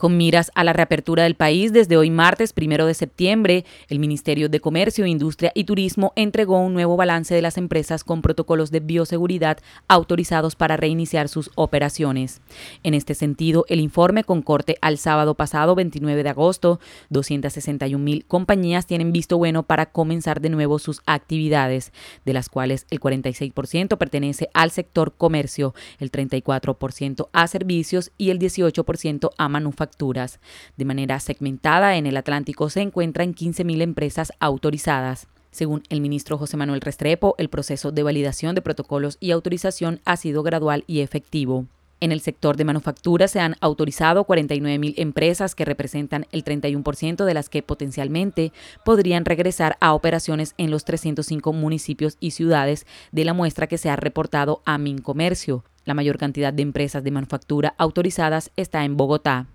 Con miras a la reapertura del país, desde hoy martes primero de septiembre, el Ministerio de Comercio, Industria y Turismo entregó un nuevo balance de las empresas con protocolos de bioseguridad autorizados para reiniciar sus operaciones. En este sentido, el informe con corte al sábado pasado 29 de agosto, 261 mil compañías tienen visto bueno para comenzar de nuevo sus actividades, de las cuales el 46% pertenece al sector comercio, el 34% a servicios y el 18% a manufactura de manera segmentada, en el Atlántico se encuentran 15.000 empresas autorizadas. Según el ministro José Manuel Restrepo, el proceso de validación de protocolos y autorización ha sido gradual y efectivo. En el sector de manufactura se han autorizado 49.000 empresas que representan el 31% de las que potencialmente podrían regresar a operaciones en los 305 municipios y ciudades de la muestra que se ha reportado a Mincomercio. La mayor cantidad de empresas de manufactura autorizadas está en Bogotá.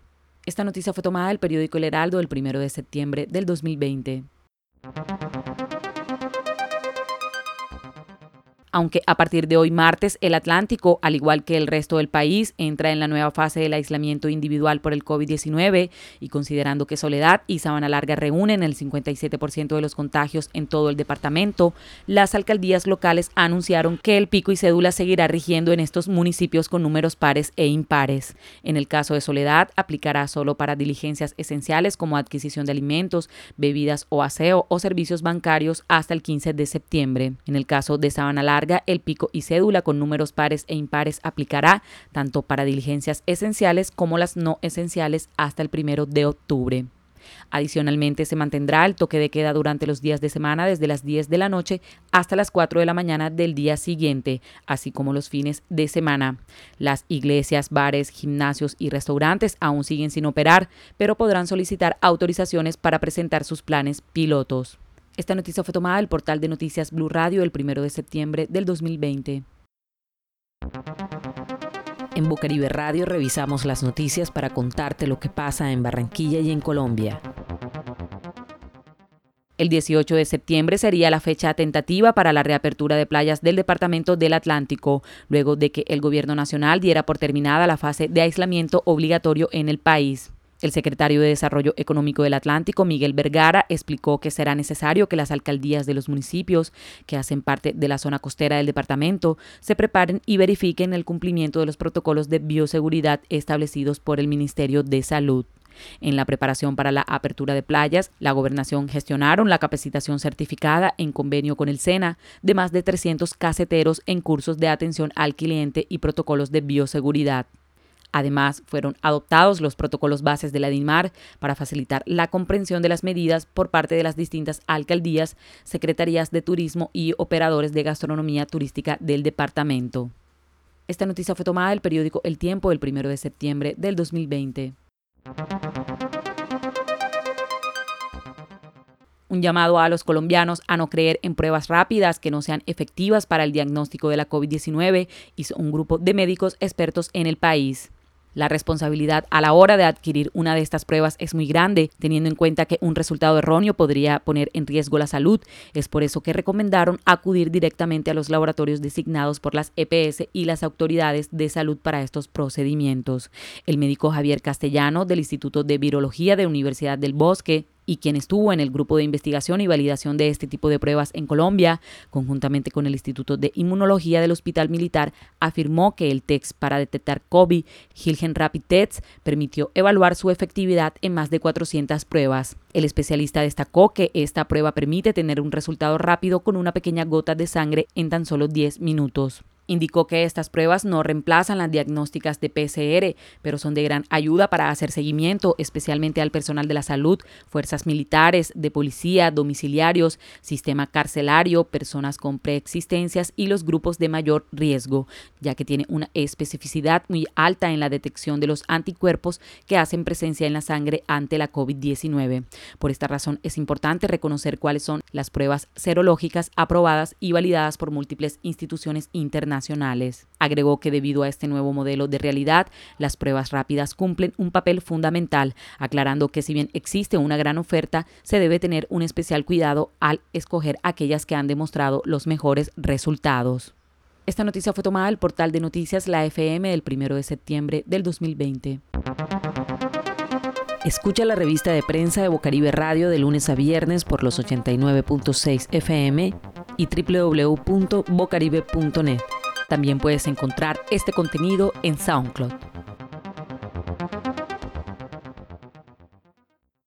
Esta noticia fue tomada del periódico El Heraldo el 1 de septiembre del 2020. Aunque a partir de hoy martes el Atlántico, al igual que el resto del país, entra en la nueva fase del aislamiento individual por el COVID-19 y considerando que Soledad y Sabana Larga reúnen el 57% de los contagios en todo el departamento, las alcaldías locales anunciaron que el pico y cédula seguirá rigiendo en estos municipios con números pares e impares. En el caso de Soledad, aplicará solo para diligencias esenciales como adquisición de alimentos, bebidas o aseo o servicios bancarios hasta el 15 de septiembre. En el caso de Sabana Larga, el pico y cédula con números pares e impares aplicará tanto para diligencias esenciales como las no esenciales hasta el primero de octubre. Adicionalmente, se mantendrá el toque de queda durante los días de semana desde las 10 de la noche hasta las 4 de la mañana del día siguiente, así como los fines de semana. Las iglesias, bares, gimnasios y restaurantes aún siguen sin operar, pero podrán solicitar autorizaciones para presentar sus planes pilotos. Esta noticia fue tomada del portal de noticias Blue Radio el 1 de septiembre del 2020. En Bucaribe Radio revisamos las noticias para contarte lo que pasa en Barranquilla y en Colombia. El 18 de septiembre sería la fecha tentativa para la reapertura de playas del Departamento del Atlántico, luego de que el Gobierno Nacional diera por terminada la fase de aislamiento obligatorio en el país. El secretario de Desarrollo Económico del Atlántico, Miguel Vergara, explicó que será necesario que las alcaldías de los municipios que hacen parte de la zona costera del departamento se preparen y verifiquen el cumplimiento de los protocolos de bioseguridad establecidos por el Ministerio de Salud. En la preparación para la apertura de playas, la gobernación gestionaron la capacitación certificada en convenio con el SENA de más de 300 caseteros en cursos de atención al cliente y protocolos de bioseguridad. Además, fueron adoptados los protocolos bases de la DINMAR para facilitar la comprensión de las medidas por parte de las distintas alcaldías, secretarías de turismo y operadores de gastronomía turística del departamento. Esta noticia fue tomada del periódico El Tiempo el 1 de septiembre del 2020. Un llamado a los colombianos a no creer en pruebas rápidas que no sean efectivas para el diagnóstico de la COVID-19 hizo un grupo de médicos expertos en el país. La responsabilidad a la hora de adquirir una de estas pruebas es muy grande, teniendo en cuenta que un resultado erróneo podría poner en riesgo la salud. Es por eso que recomendaron acudir directamente a los laboratorios designados por las EPS y las autoridades de salud para estos procedimientos. El médico Javier Castellano del Instituto de Virología de Universidad del Bosque y quien estuvo en el grupo de investigación y validación de este tipo de pruebas en Colombia, conjuntamente con el Instituto de Inmunología del Hospital Militar, afirmó que el test para detectar COVID, Hilgen Rapid Test, permitió evaluar su efectividad en más de 400 pruebas. El especialista destacó que esta prueba permite tener un resultado rápido con una pequeña gota de sangre en tan solo 10 minutos. Indicó que estas pruebas no reemplazan las diagnósticas de PCR, pero son de gran ayuda para hacer seguimiento, especialmente al personal de la salud, fuerzas militares, de policía, domiciliarios, sistema carcelario, personas con preexistencias y los grupos de mayor riesgo, ya que tiene una especificidad muy alta en la detección de los anticuerpos que hacen presencia en la sangre ante la COVID-19. Por esta razón es importante reconocer cuáles son las pruebas serológicas aprobadas y validadas por múltiples instituciones internacionales Agregó que debido a este nuevo modelo de realidad, las pruebas rápidas cumplen un papel fundamental, aclarando que si bien existe una gran oferta, se debe tener un especial cuidado al escoger aquellas que han demostrado los mejores resultados. Esta noticia fue tomada del portal de noticias La FM del 1 de septiembre del 2020. Escucha la revista de prensa de Bocaribe Radio de lunes a viernes por los 89.6 FM y www.bocaribe.net. También puedes encontrar este contenido en SoundCloud.